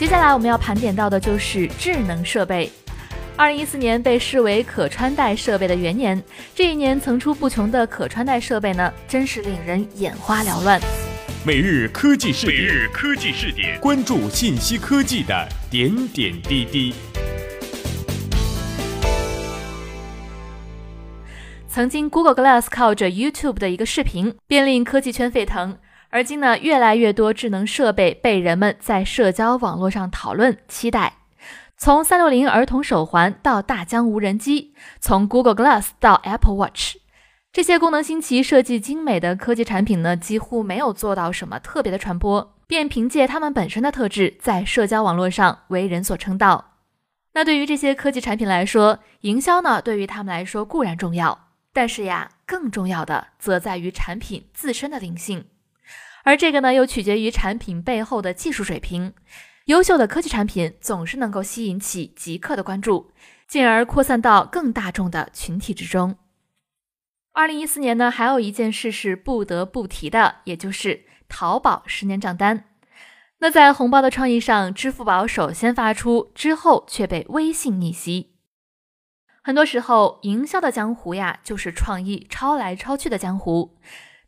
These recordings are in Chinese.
接下来我们要盘点到的就是智能设备。二零一四年被视为可穿戴设备的元年，这一年层出不穷的可穿戴设备呢，真是令人眼花缭乱。每日科技视点，每日科技视点，关注信息科技的点点滴滴。曾经 Google Glass 靠着 YouTube 的一个视频便令科技圈沸腾，而今呢，越来越多智能设备被人们在社交网络上讨论、期待。从三六零儿童手环到大疆无人机，从 Google Glass 到 Apple Watch，这些功能新奇、设计精美的科技产品呢，几乎没有做到什么特别的传播，便凭借它们本身的特质，在社交网络上为人所称道。那对于这些科技产品来说，营销呢，对于他们来说固然重要，但是呀，更重要的则在于产品自身的灵性，而这个呢，又取决于产品背后的技术水平。优秀的科技产品总是能够吸引起极客的关注，进而扩散到更大众的群体之中。二零一四年呢，还有一件事是不得不提的，也就是淘宝十年账单。那在红包的创意上，支付宝首先发出，之后却被微信逆袭。很多时候，营销的江湖呀，就是创意抄来抄去的江湖。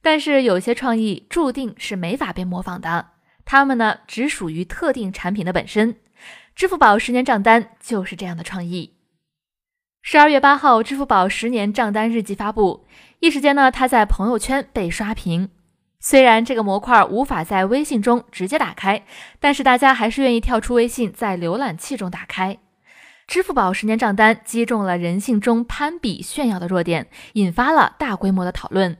但是有些创意注定是没法被模仿的。它们呢，只属于特定产品的本身。支付宝十年账单就是这样的创意。十二月八号，支付宝十年账单日记发布，一时间呢，它在朋友圈被刷屏。虽然这个模块无法在微信中直接打开，但是大家还是愿意跳出微信，在浏览器中打开。支付宝十年账单击中了人性中攀比炫耀的弱点，引发了大规模的讨论。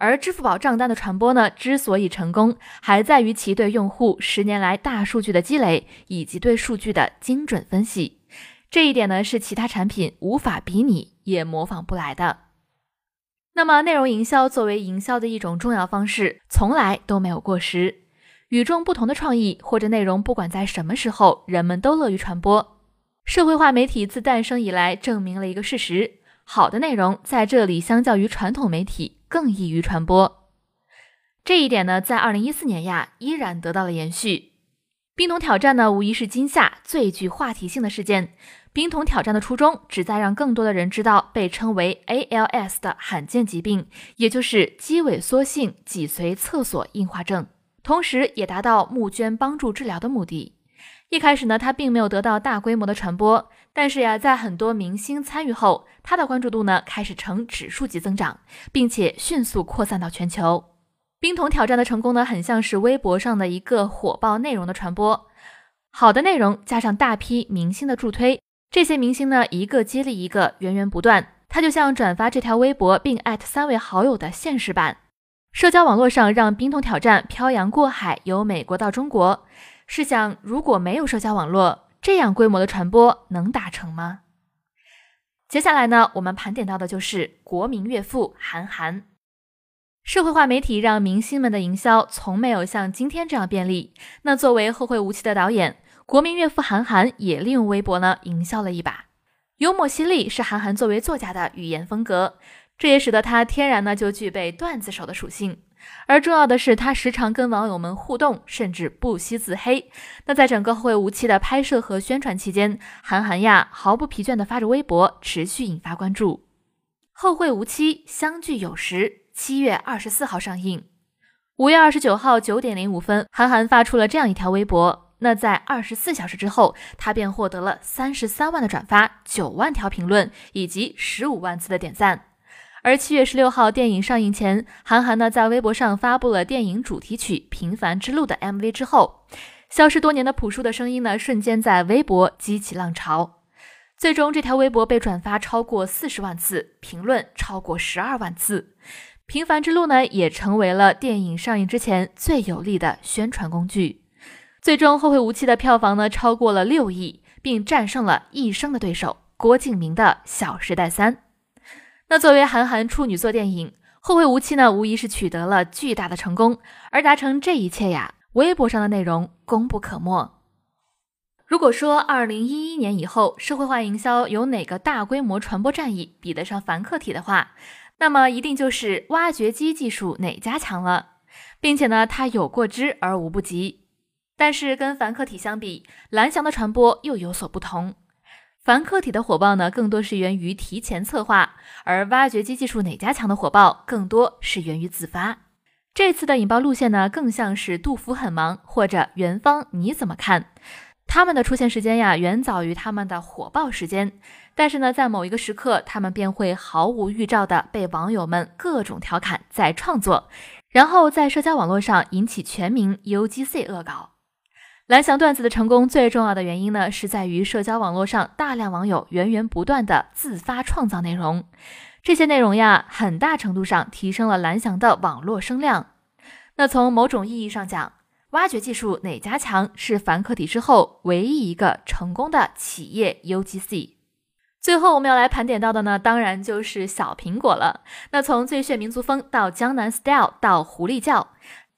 而支付宝账单的传播呢，之所以成功，还在于其对用户十年来大数据的积累，以及对数据的精准分析。这一点呢，是其他产品无法比拟，也模仿不来的。那么，内容营销作为营销的一种重要方式，从来都没有过时。与众不同的创意或者内容，不管在什么时候，人们都乐于传播。社会化媒体自诞生以来，证明了一个事实：好的内容在这里，相较于传统媒体。更易于传播，这一点呢，在二零一四年呀，依然得到了延续。冰桶挑战呢，无疑是今夏最具话题性的事件。冰桶挑战的初衷，旨在让更多的人知道被称为 ALS 的罕见疾病，也就是肌萎缩性脊髓侧索硬化症，同时也达到募捐帮助治疗的目的。一开始呢，它并没有得到大规模的传播，但是呀，在很多明星参与后，它的关注度呢开始呈指数级增长，并且迅速扩散到全球。冰桶挑战的成功呢，很像是微博上的一个火爆内容的传播，好的内容加上大批明星的助推，这些明星呢一个接力一个，源源不断。它就像转发这条微博并艾特三位好友的现实版，社交网络上让冰桶挑战漂洋过海，由美国到中国。试想，如果没有社交网络，这样规模的传播能达成吗？接下来呢，我们盘点到的就是国民岳父韩寒。社会化媒体让明星们的营销从没有像今天这样便利。那作为后会无期的导演，国民岳父韩寒也利用微博呢营销了一把。幽默犀利是韩寒作为作家的语言风格，这也使得他天然呢就具备段子手的属性。而重要的是，他时常跟网友们互动，甚至不惜自黑。那在整个《后会无期》的拍摄和宣传期间，韩寒呀毫不疲倦地发着微博，持续引发关注。《后会无期》相聚有时，七月二十四号上映。五月二十九号九点零五分，韩寒发出了这样一条微博。那在二十四小时之后，他便获得了三十三万的转发、九万条评论以及十五万次的点赞。而七月十六号电影上映前，韩寒呢在微博上发布了电影主题曲《平凡之路》的 MV 之后，消失多年的朴树的声音呢瞬间在微博激起浪潮，最终这条微博被转发超过四十万次，评论超过十二万次，《平凡之路》呢也成为了电影上映之前最有力的宣传工具。最终，《后会无期》的票房呢超过了六亿，并战胜了一生的对手郭敬明的《小时代三》。那作为韩寒处女作电影《后会无期》呢，无疑是取得了巨大的成功。而达成这一切呀，微博上的内容功不可没。如果说二零一一年以后社会化营销有哪个大规模传播战役比得上凡客体的话，那么一定就是挖掘机技术哪家强了，并且呢，它有过之而无不及。但是跟凡客体相比，蓝翔的传播又有所不同。凡客体的火爆呢，更多是源于提前策划，而挖掘机技术哪家强的火爆，更多是源于自发。这次的引爆路线呢，更像是杜甫很忙，或者元芳你怎么看？他们的出现时间呀，远早于他们的火爆时间。但是呢，在某一个时刻，他们便会毫无预兆的被网友们各种调侃、在创作，然后在社交网络上引起全民 UGC 恶搞。蓝翔段子的成功最重要的原因呢，是在于社交网络上大量网友源源不断的自发创造内容，这些内容呀，很大程度上提升了蓝翔的网络声量。那从某种意义上讲，挖掘技术哪家强是凡客体之后唯一一个成功的企业 UGC。最后我们要来盘点到的呢，当然就是小苹果了。那从最炫民族风到江南 style 到狐狸叫。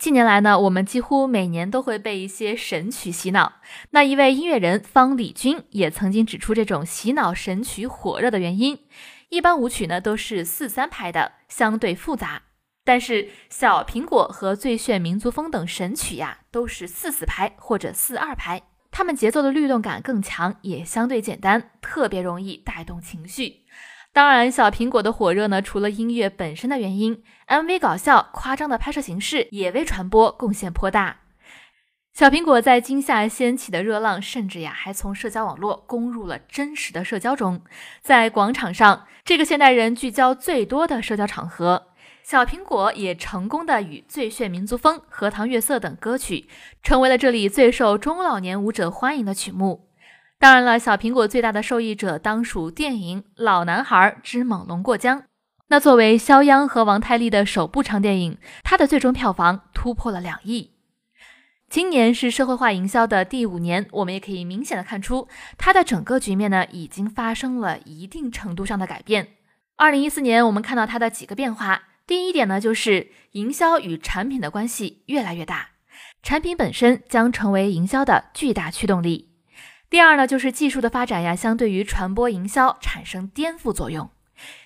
近年来呢，我们几乎每年都会被一些神曲洗脑。那一位音乐人方礼军也曾经指出，这种洗脑神曲火热的原因，一般舞曲呢都是四三拍的，相对复杂；但是小苹果和最炫民族风等神曲呀，都是四四拍或者四二拍，它们节奏的律动感更强，也相对简单，特别容易带动情绪。当然，小苹果的火热呢，除了音乐本身的原因，MV 搞笑、夸张的拍摄形式也为传播贡献颇大。小苹果在今夏掀起的热浪，甚至呀，还从社交网络攻入了真实的社交中。在广场上，这个现代人聚焦最多的社交场合，小苹果也成功的与《最炫民族风》《荷塘月色》等歌曲，成为了这里最受中老年舞者欢迎的曲目。当然了，小苹果最大的受益者当属电影《老男孩之猛龙过江》。那作为肖央和王太利的首部长电影，它的最终票房突破了两亿。今年是社会化营销的第五年，我们也可以明显的看出，它的整个局面呢已经发生了一定程度上的改变。二零一四年，我们看到它的几个变化。第一点呢，就是营销与产品的关系越来越大，产品本身将成为营销的巨大驱动力。第二呢，就是技术的发展呀，相对于传播营销产生颠覆作用。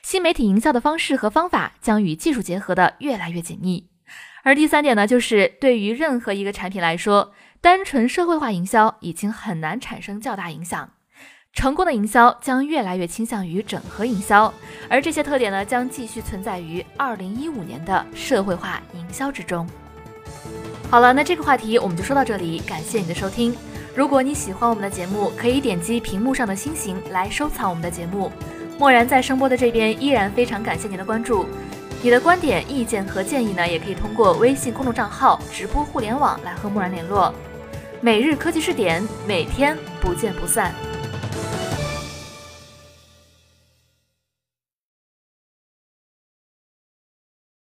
新媒体营销的方式和方法将与技术结合的越来越紧密。而第三点呢，就是对于任何一个产品来说，单纯社会化营销已经很难产生较大影响。成功的营销将越来越倾向于整合营销，而这些特点呢，将继续存在于二零一五年的社会化营销之中。好了，那这个话题我们就说到这里，感谢你的收听。如果你喜欢我们的节目，可以点击屏幕上的星星来收藏我们的节目。默然在声波的这边依然非常感谢您的关注，你的观点、意见和建议呢，也可以通过微信公众账号“直播互联网”来和默然联络。每日科技视点，每天不见不散。